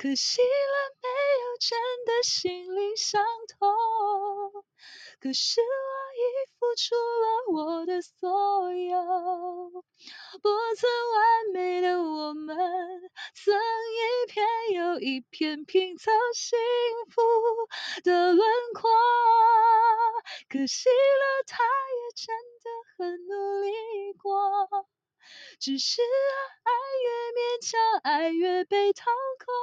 可惜了没有真的心灵相通。可是我已付出了我的所有，不曾完美的我们，曾一片又一片拼凑幸福的轮廓。可惜了，他也真的很努力过，只是爱越勉强，爱越被掏空。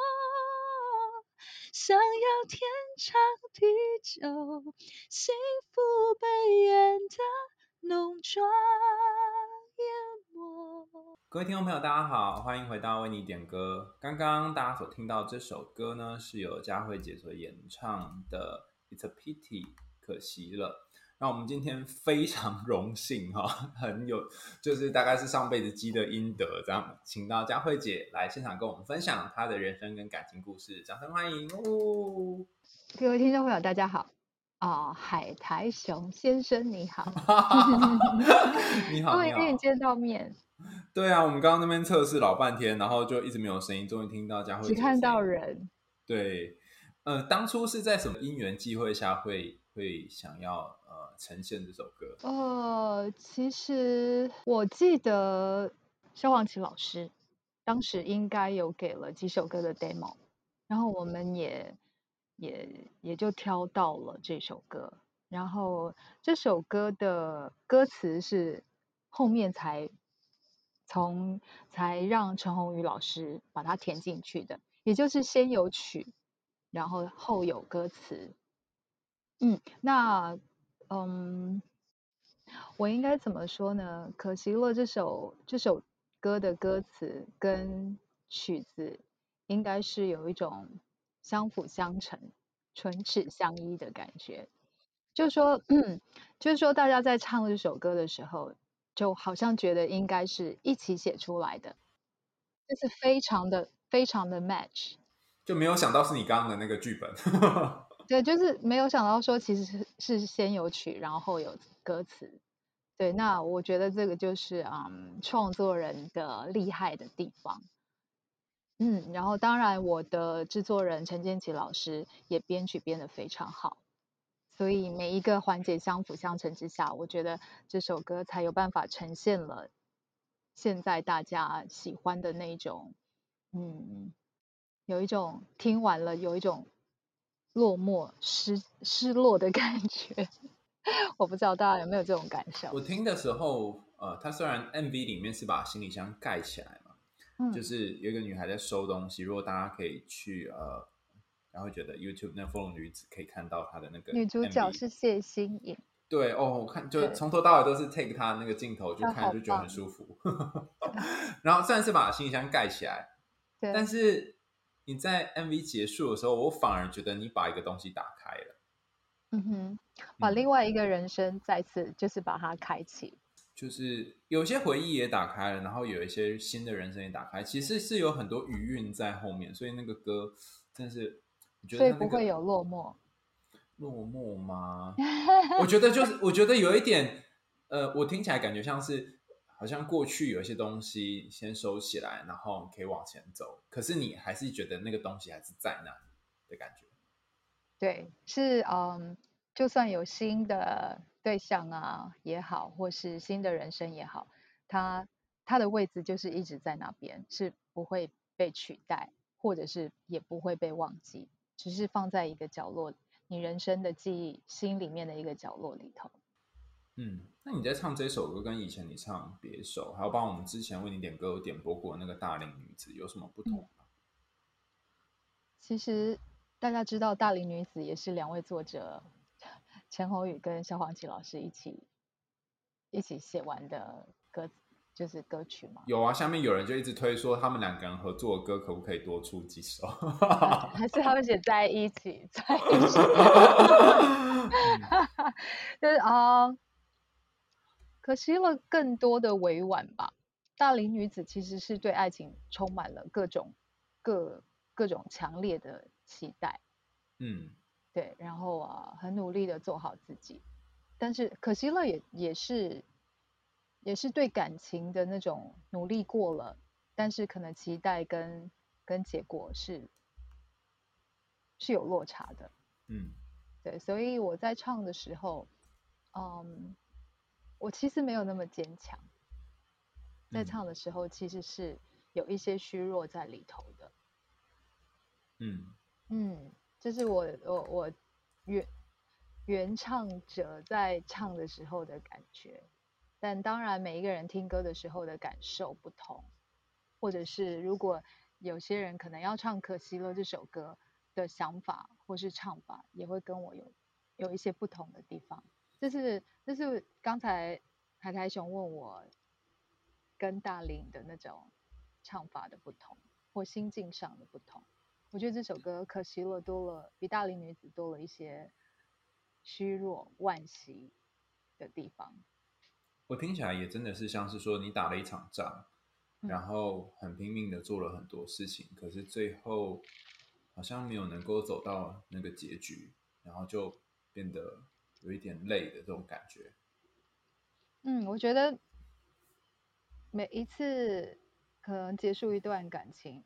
想要天长地久，幸福被爱的浓妆淹没。各位听众朋友，大家好，欢迎回到为你点歌。刚刚大家所听到这首歌呢，是由佳慧姐所演唱的《It's a Pity》，可惜了。那我们今天非常荣幸哈，很有就是大概是上辈子积的阴德，这样请到佳慧姐来现场跟我们分享她的人生跟感情故事，掌声欢迎哦！各位听众朋友，大家好啊、哦，海苔熊先生你好 你好，终于跟你见到面。对啊，我们刚刚那边测试老半天，然后就一直没有声音，终于听到佳慧姐，只看到人。对，呃，当初是在什么因缘际会下会会想要？呈现这首歌，呃，其实我记得萧煌奇老师当时应该有给了几首歌的 demo，然后我们也也也就挑到了这首歌，然后这首歌的歌词是后面才从才让陈鸿宇老师把它填进去的，也就是先有曲，然后后有歌词，嗯，那。嗯，我应该怎么说呢？可惜了，这首这首歌的歌词跟曲子应该是有一种相辅相成、唇齿相依的感觉。就说，就是说，大家在唱这首歌的时候，就好像觉得应该是一起写出来的，就是非常的、非常的 match。就没有想到是你刚刚的那个剧本。对，就是没有想到说，其实是是先有曲，然后有歌词。对，那我觉得这个就是嗯，创作人的厉害的地方。嗯，然后当然我的制作人陈建骐老师也编曲编得非常好，所以每一个环节相辅相成之下，我觉得这首歌才有办法呈现了现在大家喜欢的那种，嗯，有一种听完了有一种。落寞失失落的感觉，我不知道大家有没有这种感受。我听的时候，呃，他虽然 MV 里面是把行李箱盖起来嘛，嗯，就是有一个女孩在收东西。如果大家可以去呃，然后觉得 YouTube 那风流女子可以看到她的那个女主角是谢欣颖。对哦，我看就从头到尾都是 take 她那个镜头，就看就觉得很舒服。然后虽然是把行李箱盖起来，对，但是。你在 MV 结束的时候，我反而觉得你把一个东西打开了，嗯哼，把另外一个人生再次就是把它开启，就是有些回忆也打开了，然后有一些新的人生也打开，其实是有很多余韵在后面，所以那个歌真是，我觉得、那个、所以不会有落寞，落寞吗？我觉得就是，我觉得有一点，呃，我听起来感觉像是。好像过去有一些东西先收起来，然后可以往前走。可是你还是觉得那个东西还是在那的感觉。对，是嗯，就算有新的对象啊也好，或是新的人生也好，他他的位置就是一直在那边，是不会被取代，或者是也不会被忘记，只是放在一个角落，你人生的记忆心里面的一个角落里头。嗯，那你在唱这首歌跟以前你唱别首，还有帮我们之前为你点歌有点播过那个大龄女子有什么不同吗？其实大家知道大龄女子也是两位作者陈鸿宇跟萧煌奇老师一起一起写完的歌，就是歌曲嘛。有啊，下面有人就一直推说他们两个人合作的歌可不可以多出几首？还是他们写在一起，在一起，就是啊。Uh, 可惜了更多的委婉吧。大龄女子其实是对爱情充满了各种各各种强烈的期待，嗯，对，然后啊，很努力的做好自己。但是可惜了也也是也是对感情的那种努力过了，但是可能期待跟跟结果是是有落差的。嗯，对，所以我在唱的时候，嗯，我其实没有那么坚强，在唱的时候其实是有一些虚弱在里头的。嗯嗯，这是我我我原原唱者在唱的时候的感觉，但当然每一个人听歌的时候的感受不同，或者是如果有些人可能要唱《可惜了》这首歌的想法或是唱法，也会跟我有有一些不同的地方。这是这是刚才海苔熊问我跟大林的那种唱法的不同，或心境上的不同。我觉得这首歌可惜了多了，比大龄女子多了一些虚弱、惋惜的地方。我听起来也真的是像是说，你打了一场仗，嗯、然后很拼命的做了很多事情，可是最后好像没有能够走到那个结局，然后就变得有一点累的这种感觉。嗯，我觉得每一次可能结束一段感情。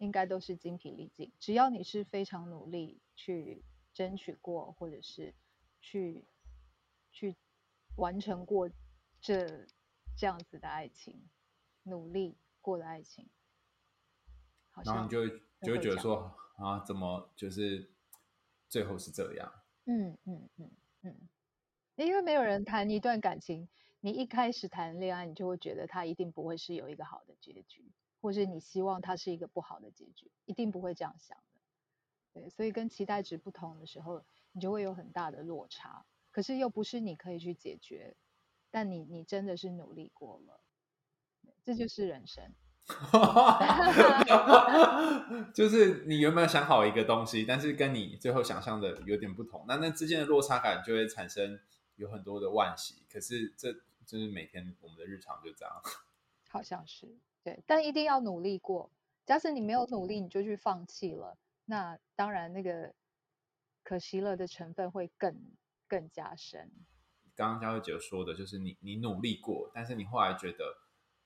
应该都是精疲力尽。只要你是非常努力去争取过，或者是去去完成过这这样子的爱情，努力过的爱情，好像然后你就会就会觉得说啊，怎么就是最后是这样？嗯嗯嗯嗯，因为没有人谈一段感情，你一开始谈恋爱，你就会觉得他一定不会是有一个好的结局。或是你希望他是一个不好的结局，一定不会这样想的。对，所以跟期待值不同的时候，你就会有很大的落差。可是又不是你可以去解决，但你你真的是努力过了，这就是人生。就是你原本想好一个东西，但是跟你最后想象的有点不同，那那之间的落差感就会产生有很多的惋惜。可是这就是每天我们的日常就这样。好像是。对，但一定要努力过。假使你没有努力，你就去放弃了，那当然那个可惜了的成分会更更加深。刚刚佳慧姐说的就是你你努力过，但是你后来觉得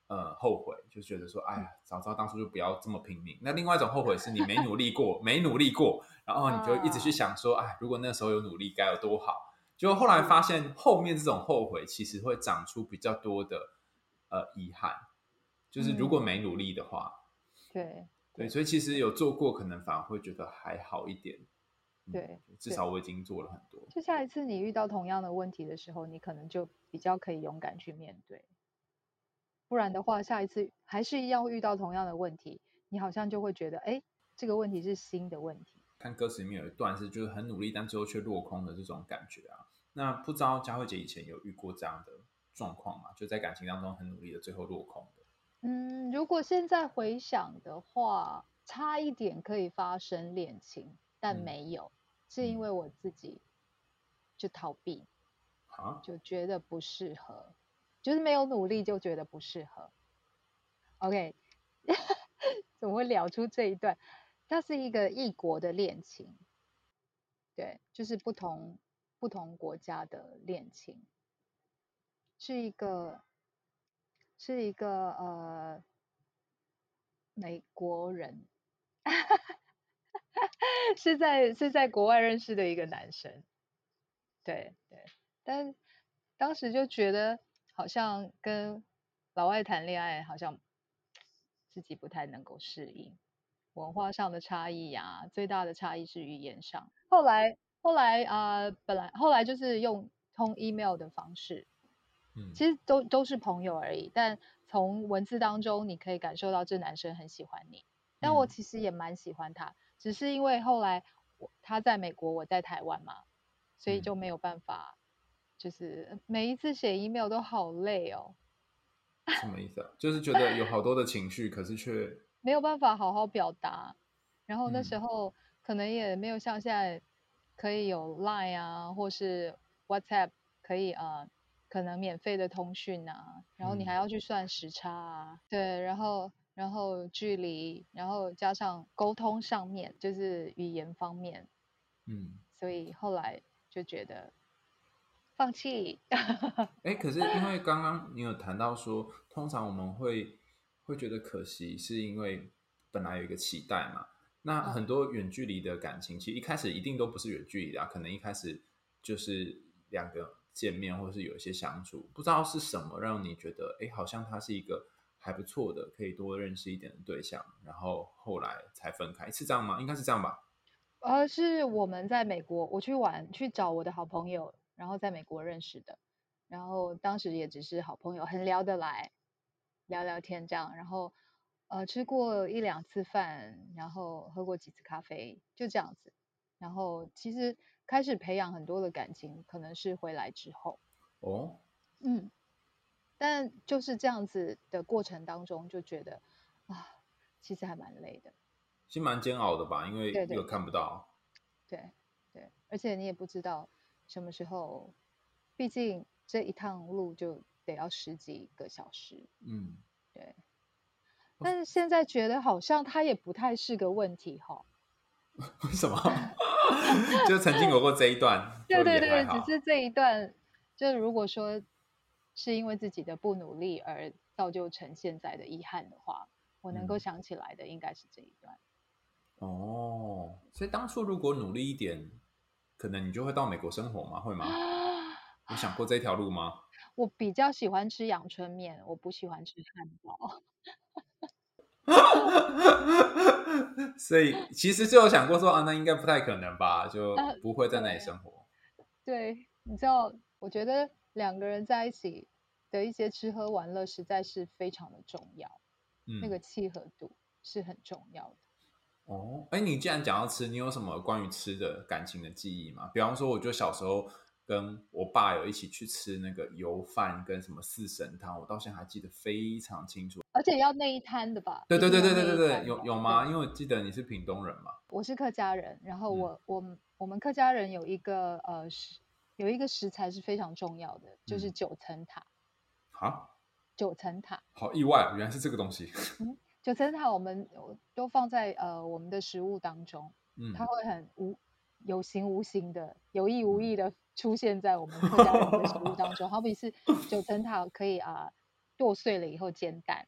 呃后悔，就觉得说哎呀，早知道当初就不要这么拼命。那另外一种后悔是你没努力过，没努力过，然后你就一直去想说，哎，如果那时候有努力该有多好。就后来发现后面这种后悔其实会长出比较多的呃遗憾。就是如果没努力的话，嗯、对对，所以其实有做过，可能反而会觉得还好一点。对，嗯、至少我已经做了很多。就下一次你遇到同样的问题的时候，你可能就比较可以勇敢去面对。不然的话，下一次还是一样会遇到同样的问题，你好像就会觉得，哎，这个问题是新的问题。看歌词里面有一段是，就是很努力，但最后却落空的这种感觉啊。那不知道佳慧姐以前有遇过这样的状况吗？就在感情当中很努力的，最后落空的。嗯，如果现在回想的话，差一点可以发生恋情，但没有，嗯、是因为我自己就逃避，啊，就觉得不适合，就是没有努力就觉得不适合。OK，怎么会聊出这一段？它是一个异国的恋情，对，就是不同不同国家的恋情，是一个。是一个呃美国人，是在是在国外认识的一个男生，对对，但当时就觉得好像跟老外谈恋爱，好像自己不太能够适应文化上的差异呀、啊，最大的差异是语言上。后来后来啊、呃，本来后来就是用通 email 的方式。其实都都是朋友而已，但从文字当中你可以感受到这男生很喜欢你，但我其实也蛮喜欢他，只是因为后来我他在美国，我在台湾嘛，所以就没有办法，就是每一次写 email 都好累哦。什么意思啊？就 是觉得有好多的情绪，可是却没有办法好好表达，然后那时候可能也没有像现在可以有 Line 啊，或是 WhatsApp 可以啊。呃可能免费的通讯啊，然后你还要去算时差啊，嗯、对，然后然后距离，然后加上沟通上面就是语言方面，嗯，所以后来就觉得放弃。哎，可是因为刚刚你有谈到说，通常我们会会觉得可惜，是因为本来有一个期待嘛，那很多远距离的感情，其实一开始一定都不是远距离的啊，可能一开始就是两个见面，或是有一些相处，不知道是什么让你觉得，哎，好像他是一个还不错的，可以多认识一点的对象，然后后来才分开，是这样吗？应该是这样吧？呃，是我们在美国，我去玩去找我的好朋友，然后在美国认识的，然后当时也只是好朋友，很聊得来，聊聊天这样，然后。呃，吃过一两次饭，然后喝过几次咖啡，就这样子。然后其实开始培养很多的感情，可能是回来之后。哦，嗯，但就是这样子的过程当中，就觉得啊，其实还蛮累的，其实蛮煎熬的吧，因为又看不到。对对，对，对，而且你也不知道什么时候，毕竟这一趟路就得要十几个小时。嗯，对。但是现在觉得好像它也不太是个问题哈。为什么？就曾经有过这一段。对对对，只是这一段，就如果说是因为自己的不努力而造就成现在的遗憾的话，我能够想起来的应该是这一段。嗯。哦，所以当初如果努力一点，可能你就会到美国生活吗？会吗？有想过这条路吗？我比较喜欢吃阳春面，我不喜欢吃汉堡。所以其实就有想过说啊，那应该不太可能吧，就不会在那里生活。对，你知道，我觉得两个人在一起的一些吃喝玩乐实在是非常的重要，嗯、那个契合度是很重要的。哦，哎，你既然讲到吃，你有什么关于吃的感情的记忆吗？比方说，我就小时候。跟我爸有一起去吃那个油饭跟什么四神汤，我到现在还记得非常清楚。而且要那一摊的吧？对对对对对对对，有有吗？因为我记得你是屏东人嘛。我是客家人，然后我、嗯、我我们客家人有一个呃食有一个食材是非常重要的，就是九层塔。啊？九层塔？好意外，原来是这个东西。嗯，九层塔我们都放在呃我们的食物当中，嗯，它会很无有形无形的，有意无意的。嗯出现在我们客家人的食物当中，好比是九层塔可以啊剁碎了以后煎蛋，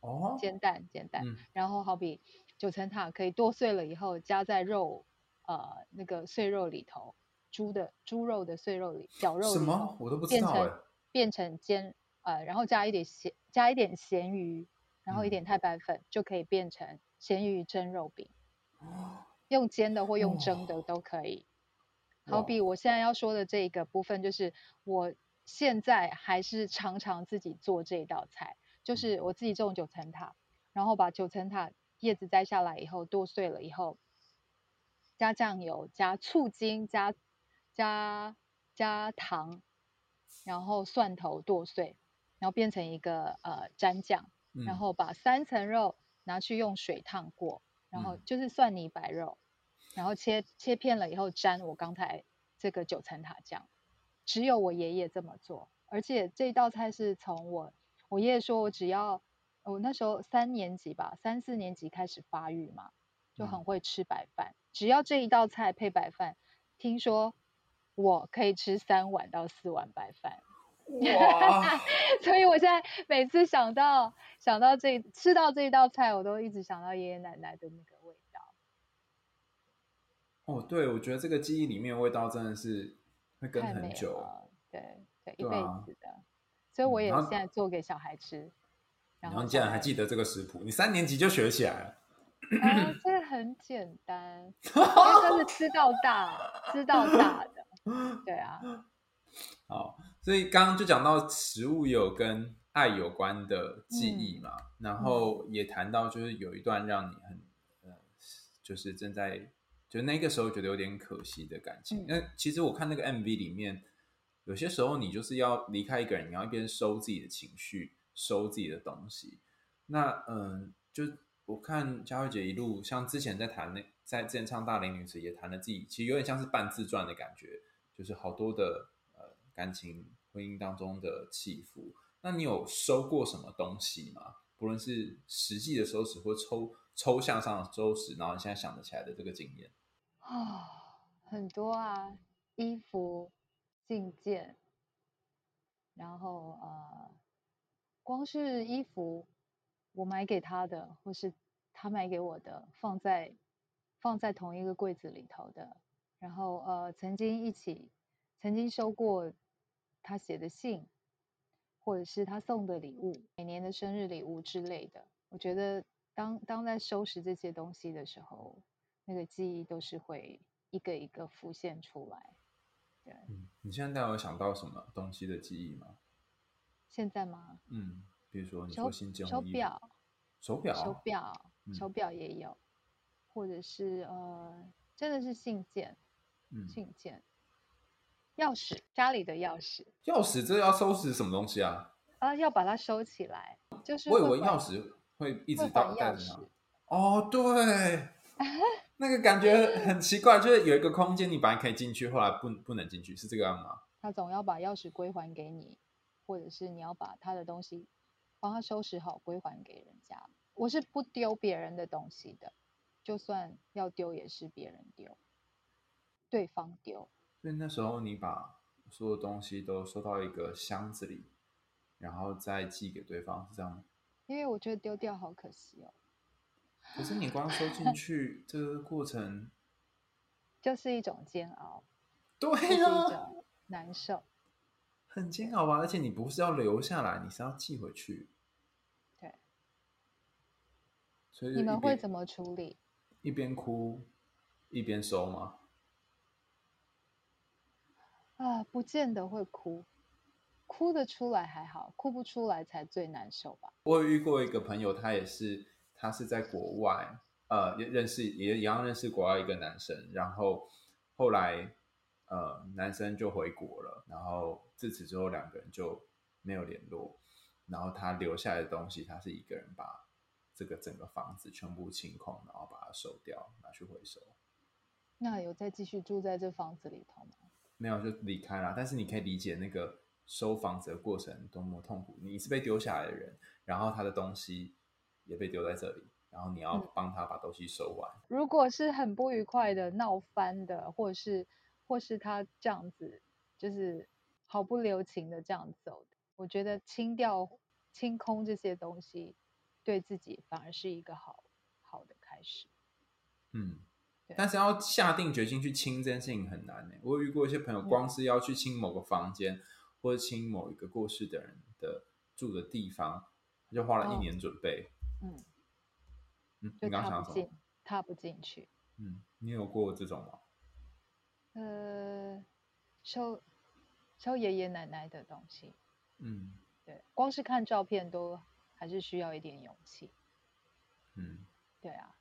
哦，煎蛋煎蛋，然后好比九层塔可以剁碎了以后加在肉呃那个碎肉里头，猪的猪肉的碎肉里绞肉里，什么我都不知道，变成变成煎呃，然后加一点咸加一点咸鱼，然后一点太白粉、嗯、就可以变成咸鱼蒸肉饼，用煎的或用蒸的都可以。好比我现在要说的这个部分，就是我现在还是常常自己做这道菜，就是我自己种九层塔，然后把九层塔叶子摘下来以后剁碎了以后，加酱油、加醋精、加加加糖，然后蒜头剁碎，然后变成一个呃蘸酱，然后把三层肉拿去用水烫过，然后就是蒜泥白肉。然后切切片了以后沾我刚才这个九层塔酱，只有我爷爷这么做，而且这道菜是从我我爷爷说我只要我那时候三年级吧，三四年级开始发育嘛，就很会吃白饭，嗯、只要这一道菜配白饭，听说我可以吃三碗到四碗白饭，哇 所以我现在每次想到想到这吃到这一道菜，我都一直想到爷爷奶奶的那个味道。哦，对，我觉得这个记忆里面的味道真的是会跟很久，对对，一辈子的。所以我也现在做给小孩吃。然后，然后你竟然还记得这个食谱？你三年级就学起来了？啊，这个很简单，因为它是吃到大，吃到大的。对啊。好，所以刚刚就讲到食物有跟爱有关的记忆嘛，嗯、然后也谈到就是有一段让你很呃，就是正在。就那个时候觉得有点可惜的感情，那、嗯、其实我看那个 MV 里面，有些时候你就是要离开一个人，你要一边收自己的情绪，收自己的东西。那嗯，就我看佳慧姐一路，像之前在谈那，在之前唱《大龄女子》也谈了自己，其实有点像是半自传的感觉，就是好多的呃感情婚姻当中的起伏。那你有收过什么东西吗？不论是实际的收拾，或抽抽象上的收拾，然后你现在想得起来的这个经验。啊、很多啊，衣服、信件，然后呃，光是衣服，我买给他的，或是他买给我的，放在放在同一个柜子里头的，然后呃曾经一起曾经收过他写的信，或者是他送的礼物，每年的生日礼物之类的。我觉得当当在收拾这些东西的时候，那个记忆都是会一个一个浮现出来。对，嗯，你现在有想到什么东西的记忆吗？现在吗？嗯，比如说你说新手手表，手表，手表，手表也有，嗯、或者是呃，真的是信件，嗯，信件，钥匙，家里的钥匙，钥匙，这要收拾什么东西啊？啊，要把它收起来，就是我以为钥匙会一直带带着它。哦，对，那个感觉很奇怪，就是有一个空间，你本来可以进去，后来不不能进去，是这个样吗？他总要把钥匙归还给你。或者是你要把他的东西帮他收拾好，归还给人家。我是不丢别人的东西的，就算要丢也是别人丢，对方丢。所以那时候你把所有东西都收到一个箱子里，然后再寄给对方，是这样吗？因为我觉得丢掉好可惜哦。可是你光收进去 这个过程，就是一种煎熬，对啊，是一种难受。很煎熬吧，而且你不是要留下来，你是要寄回去。对。所以你们会怎么处理？一边哭一边收吗？啊，不见得会哭，哭得出来还好，哭不出来才最难受吧。我有遇过一个朋友，他也是，他是在国外，呃，认识也一样认识国外一个男生，然后后来。呃，男生就回国了，然后自此之后两个人就没有联络。然后他留下来的东西，他是一个人把这个整个房子全部清空，然后把它收掉，拿去回收。那有再继续住在这房子里头吗？没有，就离开了。但是你可以理解那个收房子的过程多么痛苦。你是被丢下来的人，然后他的东西也被丢在这里，然后你要帮他把东西收完。嗯，如果是很不愉快的、闹翻的，或者是。或是他这样子，就是毫不留情的这样走的，我觉得清掉、清空这些东西，对自己反而是一个好好的开始。嗯，但是要下定决心去清这件事情很难呢。我有遇过一些朋友，光是要去清某个房间，嗯、或者清某一个过世的人的住的地方，他就花了一年准备。哦、嗯，嗯，你刚刚想什么？踏不进去。嗯，你有过这种吗？呃，收收爷爷奶奶的东西，嗯，对，光是看照片都还是需要一点勇气，嗯，对啊。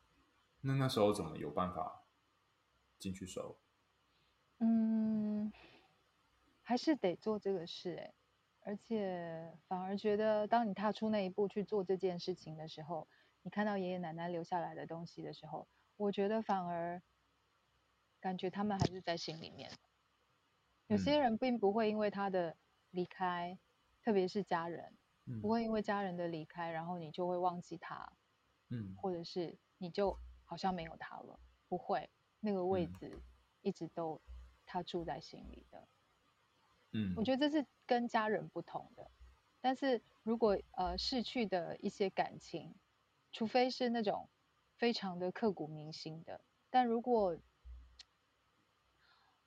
那那时候怎么有办法进去收？嗯，还是得做这个事哎，而且反而觉得，当你踏出那一步去做这件事情的时候，你看到爷爷奶奶留下来的东西的时候，我觉得反而。感觉他们还是在心里面。有些人并不会因为他的离开，嗯、特别是家人，嗯、不会因为家人的离开，然后你就会忘记他，嗯，或者是你就好像没有他了，不会，那个位置一直都他住在心里的。嗯，我觉得这是跟家人不同的。但是如果呃逝去的一些感情，除非是那种非常的刻骨铭心的，但如果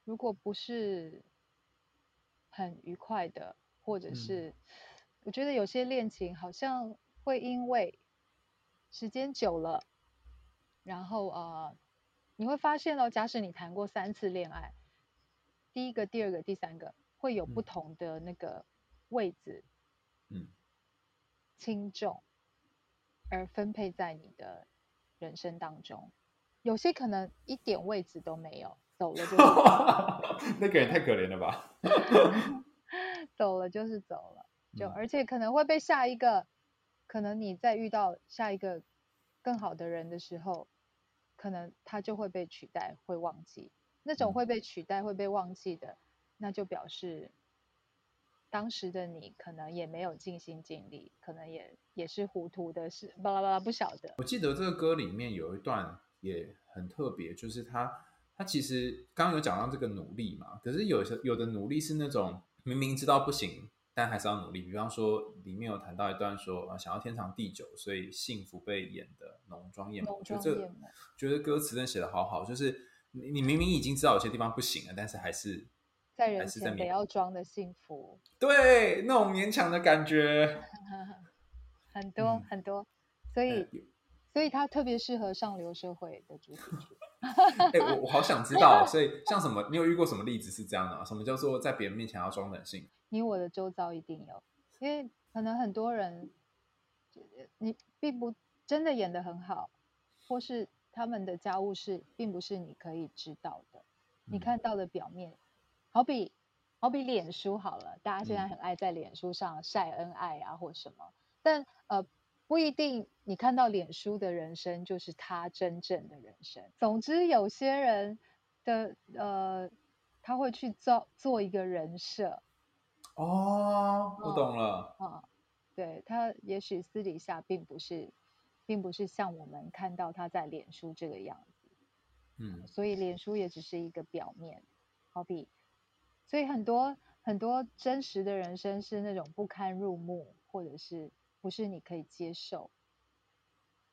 如果不是很愉快的，或者是、嗯、我觉得有些恋情好像会因为时间久了，然后呃，你会发现哦，假使你谈过三次恋爱，第一个、第二个、第三个会有不同的那个位置，嗯，轻重而分配在你的人生当中，有些可能一点位置都没有。走了就走了，那个人太可怜了吧？走了就是走了，就而且可能会被下一个，可能你再遇到下一个更好的人的时候，可能他就会被取代，会忘记。那种会被取代、会被忘记的，那就表示当时的你可能也没有尽心尽力，可能也也是糊涂的，是巴拉巴拉不晓得。我记得这个歌里面有一段也很特别，就是他。他其实刚刚有讲到这个努力嘛，可是有些有的努力是那种明明知道不行，但还是要努力。比方说，里面有谈到一段说，呃，想要天长地久，所以幸福被演的浓妆艳抹。我觉得这个，觉得歌词真的写的好好，就是你你明明已经知道有些地方不行了，但是还是在人前得要装的幸福。对，那种勉强的感觉，很多、嗯、很多，所以。所以它特别适合上流社会的主题曲。哎、欸，我我好想知道，所以像什么，你有遇过什么例子是这样的吗？什么叫做在别人面前要装冷静？你我的周遭一定有，因为可能很多人，你并不真的演的很好，或是他们的家务事并不是你可以知道的。你看到的表面，嗯、好比好比脸书好了，大家现在很爱在脸书上晒恩爱啊，或什么，但呃。不一定，你看到脸书的人生就是他真正的人生。总之，有些人的呃，他会去做做一个人设。哦，我懂了。啊、哦，对，他也许私底下并不是，并不是像我们看到他在脸书这个样子。嗯，所以脸书也只是一个表面，好比，所以很多很多真实的人生是那种不堪入目，或者是。不是你可以接受，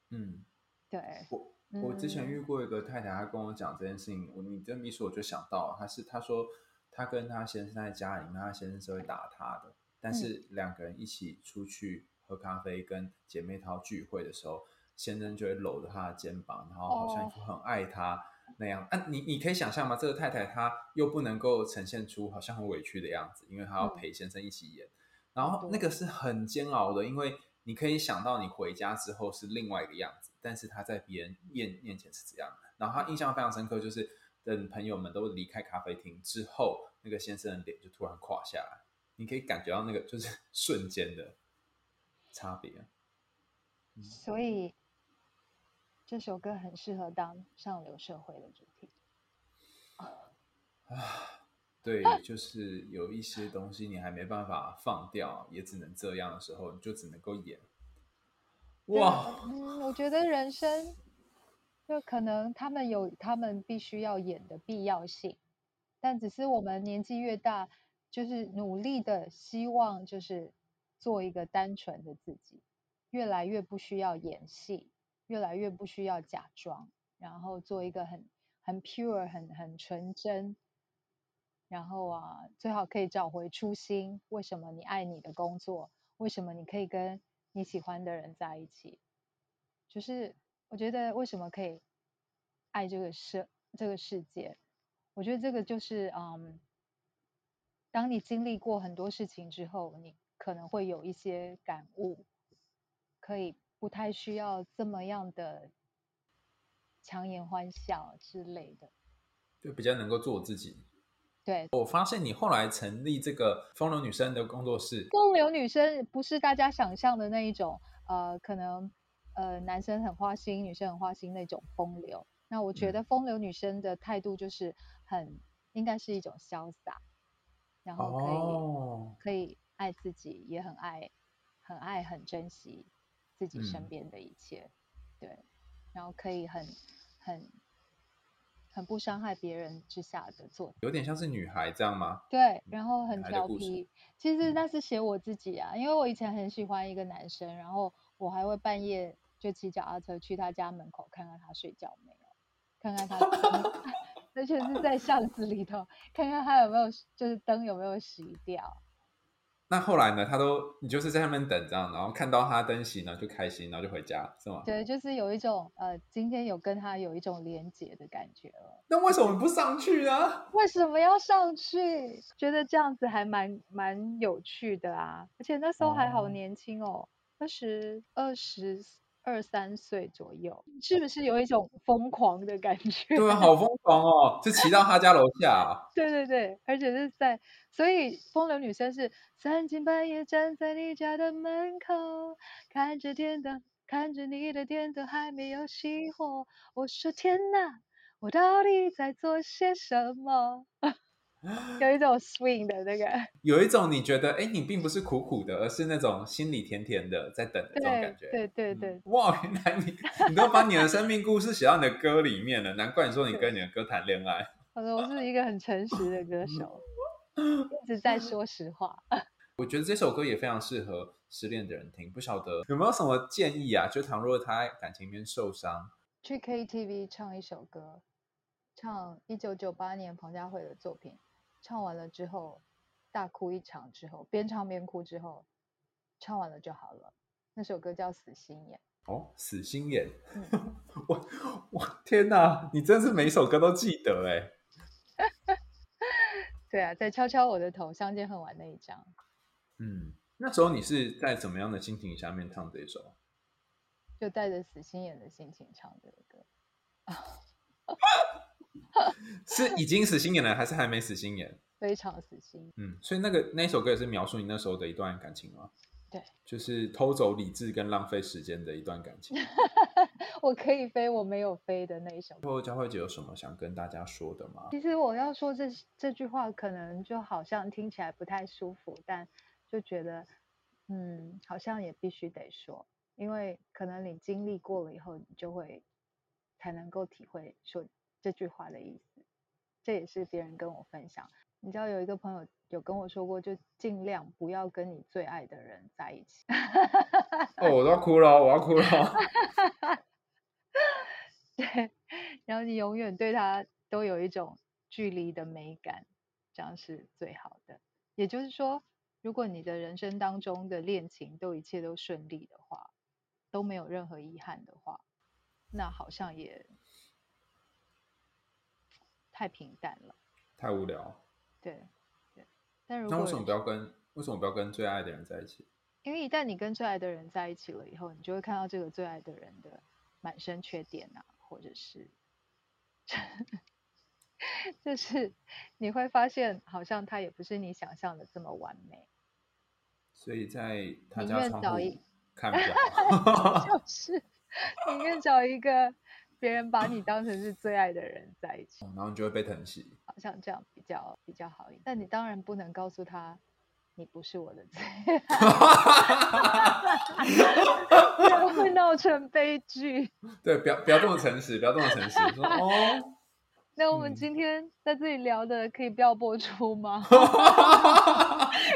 嗯，对，我我之前遇过一个太太，她跟我讲这件事情，我你这么一说，我就想到，她是她说她跟她先生在家里面，她先生是会打她的，但是两个人一起出去喝咖啡跟姐妹淘聚会的时候，先生就会搂着她的肩膀，然后好像一副很爱她那样。啊，你你可以想象吗？这个太太她又不能够呈现出好像很委屈的样子，因为她要陪先生一起演。然后那个是很煎熬的，因为你可以想到你回家之后是另外一个样子，但是她在别人面面前是这样的。然后她印象非常深刻，就是等朋友们都离开咖啡厅之后，那个先生的脸就突然垮下来，你可以感觉到那个就是 瞬间的差别。所以这首歌很适合当上流社会的主题。啊。对，就是有一些东西你还没办法放掉，也只能这样的时候，你就只能够演。哇，嗯，我觉得人生就可能他们有他们必须要演的必要性，但只是我们年纪越大，就是努力的希望就是做一个单纯的自己，越来越不需要演戏，越来越不需要假装，然后做一个很很 pure 很很纯真。然后啊，最好可以找回初心。为什么你爱你的工作？为什么你可以跟你喜欢的人在一起？就是我觉得为什么可以爱这个世这个世界？我觉得这个就是嗯，当你经历过很多事情之后，你可能会有一些感悟，可以不太需要这么样的强颜欢笑之类的，就比较能够做自己。对，我发现你后来成立这个风流女生的工作室。风流女生不是大家想象的那一种，呃，可能呃男生很花心，女生很花心那种风流。那我觉得风流女生的态度就是很、嗯、应该是一种潇洒，然后可以、哦、可以爱自己，也很爱很爱很珍惜自己身边的一切，嗯、对，然后可以很很。很不伤害别人之下的做，有点像是女孩这样吗？对，然后很调皮。其实那是写我自己啊，因为我以前很喜欢一个男生，然后我还会半夜就骑脚踏车去他家门口看看他睡觉没有，看看他，而且是在巷子里头，看看他有没有就是灯有没有熄掉。那后来呢？他都你就是在上面等这样，然后看到他灯熄呢，就开心，然后就回家，是吗？对，就是有一种呃，今天有跟他有一种连结的感觉了。那为什么不上去呢？为什么要上去？觉得这样子还蛮蛮有趣的啊！而且那时候还好年轻哦，二十二十。二三岁左右，是不是有一种疯狂的感觉？对啊，好疯狂哦！就骑到他家楼下啊。对对对，而且是在，所以风流女生是三更半夜站在你家的门口，看着天灯，看着你的电灯还没有熄火。我说天哪，我到底在做些什么？有一种 swing 的那个，有一种你觉得，哎，你并不是苦苦的，而是那种心里甜甜的在等的这种感觉。对对对，哇，原来你你都把你的生命故事写到你的歌里面了，难怪你说你跟你的歌谈恋爱。我说我是一个很诚实的歌手，一直在说实话。我觉得这首歌也非常适合失恋的人听。不晓得有没有什么建议啊？就倘若他感情面受伤，去 KTV 唱一首歌，唱一九九八年彭佳慧的作品，唱完了之后大哭一场之后，边唱边哭之后，唱完了就好了。那首歌叫《死心眼》。哦，死心眼，嗯、我我天哪，你真是每首歌都记得哎。对啊，在敲敲我的头，相见恨晚那一张。嗯，那时候你是在怎么样的心情下面唱这一首？就带着死心眼的心情唱这个歌。是已经死心眼了，还是还没死心眼？非常死心。嗯，所以那个那首歌也是描述你那时候的一段感情吗？对，就是偷走理智跟浪费时间的一段感情。我可以飞，我没有飞的那一首。最后，佳慧姐有什么想跟大家说的吗？其实我要说这这句话，可能就好像听起来不太舒服，但就觉得，嗯，好像也必须得说，因为可能你经历过了以后，你就会才能够体会说这句话的意思。这也是别人跟我分享。你知道有一个朋友有跟我说过，就尽量不要跟你最爱的人在一起。哦，我都要哭了，我要哭了。对，然后你永远对他都有一种距离的美感，这样是最好的。也就是说，如果你的人生当中的恋情都一切都顺利的话，都没有任何遗憾的话，那好像也太平淡了，太无聊。对，对，但如果那为什么不要跟为什么不要跟最爱的人在一起？因为一旦你跟最爱的人在一起了以后，你就会看到这个最爱的人的满身缺点啊，或者是，就是你会发现，好像他也不是你想象的这么完美。所以在他家窗户看不 就是宁愿找一个。别人把你当成是最爱的人在一起，然后你就会被疼惜，好像这样比较比较好一点。但你当然不能告诉他，你不是我的最爱，这 样会闹成悲剧。对，不要不要这么诚实，不要这么诚实。说哦，那我们今天在这里聊的可以不要播出吗？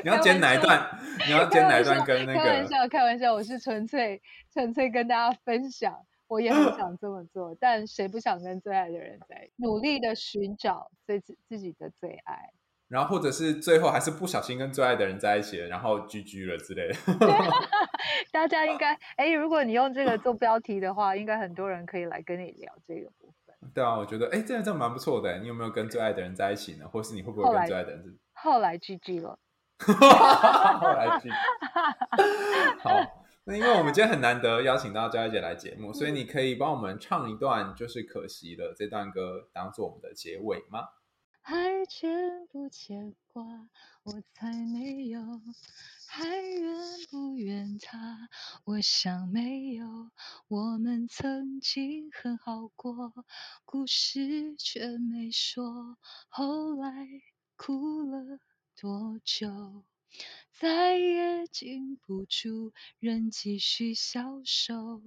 你要剪哪一段？你要剪哪一段？跟那个开玩笑，开玩笑，我是纯粹纯粹跟大家分享。我也很想这么做，但谁不想跟最爱的人在一起？努力的寻找自己自己的最爱，然后或者是最后还是不小心跟最爱的人在一起了，然后 GG 了之类的。大家应该，哎，如果你用这个做标题的话，应该很多人可以来跟你聊这个部分。对啊，我觉得，哎，这样这样蛮不错的。你有没有跟最爱的人在一起呢？或是你会不会跟最爱的人？后来 GG 了。后来 GG。好。那因为我们今天很难得邀请到佳慧姐来节目，所以你可以帮我们唱一段，就是可惜了这段歌，当做我们的结尾吗？还牵不牵挂，我才没有；还愿不愿他，我想没有。我们曾经很好过，故事却没说，后来哭了多久？再也禁不住，人继续消瘦。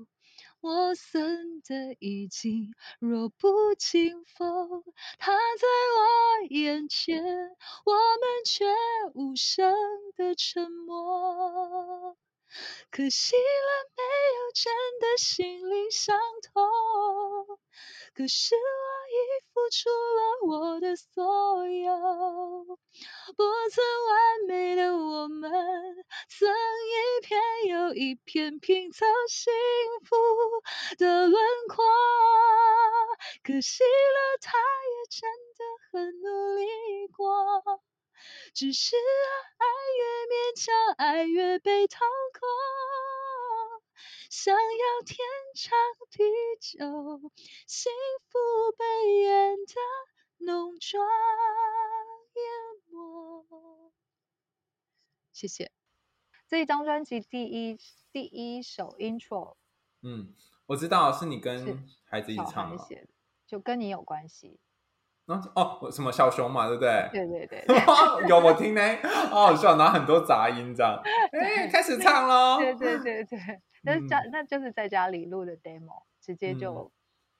我算得已经弱不禁风，他在我眼前，我们却无声的沉默。可惜了，没有真的心灵相通。可是我已付出了我的所有，不曾完美的我们，曾一片又一片拼凑幸福的轮廓。可惜了，他也真的很努力过，只是爱越勉强，爱越被掏空。想要天长地久，幸福被爱的浓妆淹没。谢谢。这一张专辑第一第一首 intro，嗯，我知道是你跟孩子一起唱的，就跟你有关系。哦，什么小熊嘛，对不对？对对对，对，有我听呢，好好笑，拿很多杂音这样。哎，开始唱喽！对对对对。那是家，那就是在家里录的 demo，直接就、嗯、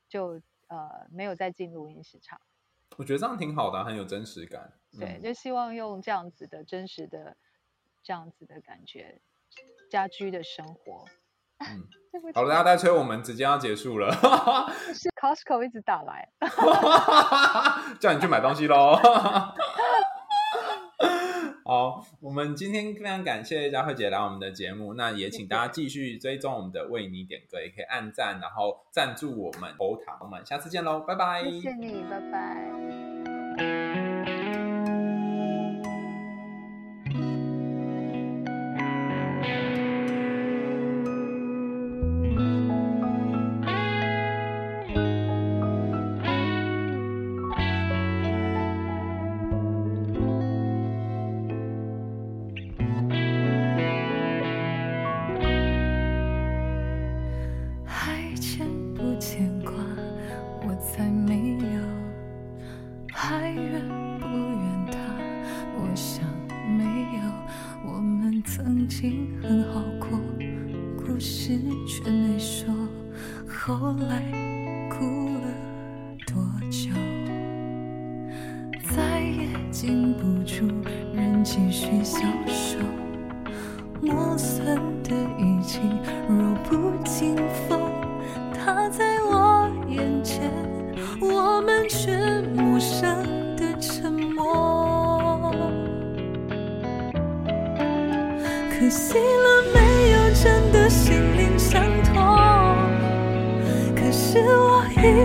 就呃没有再进录音室唱。我觉得这样挺好的、啊，很有真实感。对，就希望用这样子的真实的这样子的感觉，家居的生活。嗯，好了，大家在催我们，直接要结束了。是 Costco 一直打来，叫你去买东西喽。好，我们今天非常感谢佳慧姐来我们的节目，那也请大家继续追踪我们的为你点歌，也可以按赞，然后赞助我们喉糖。我们下次见喽，拜拜。谢谢你，拜拜。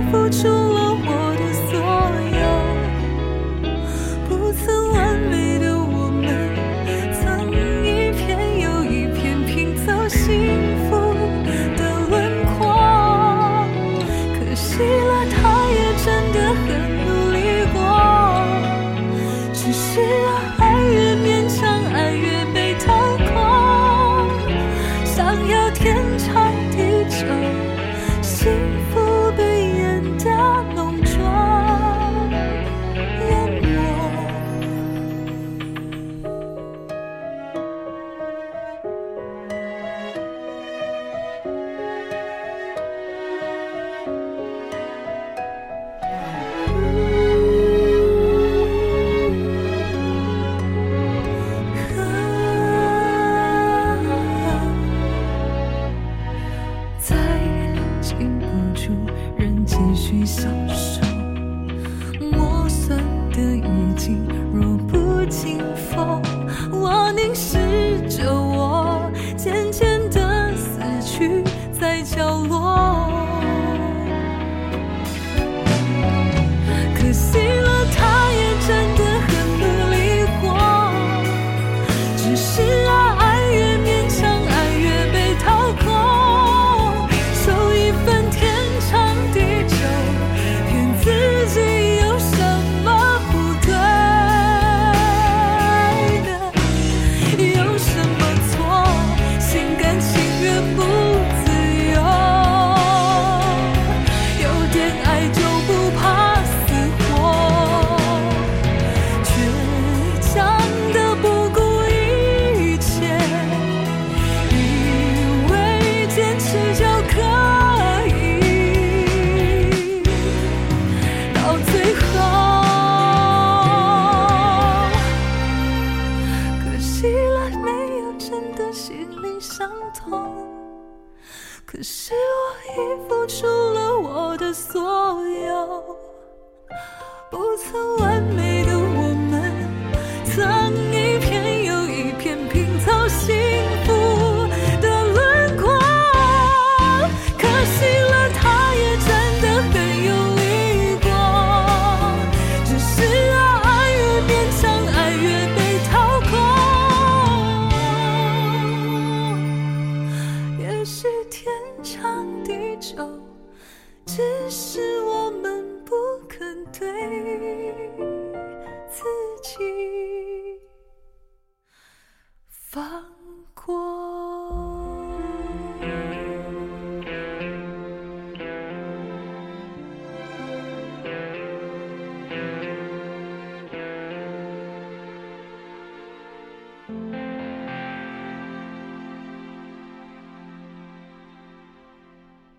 付出了我。伤痛可是我已付出了我的所有，不曾完美的我们，曾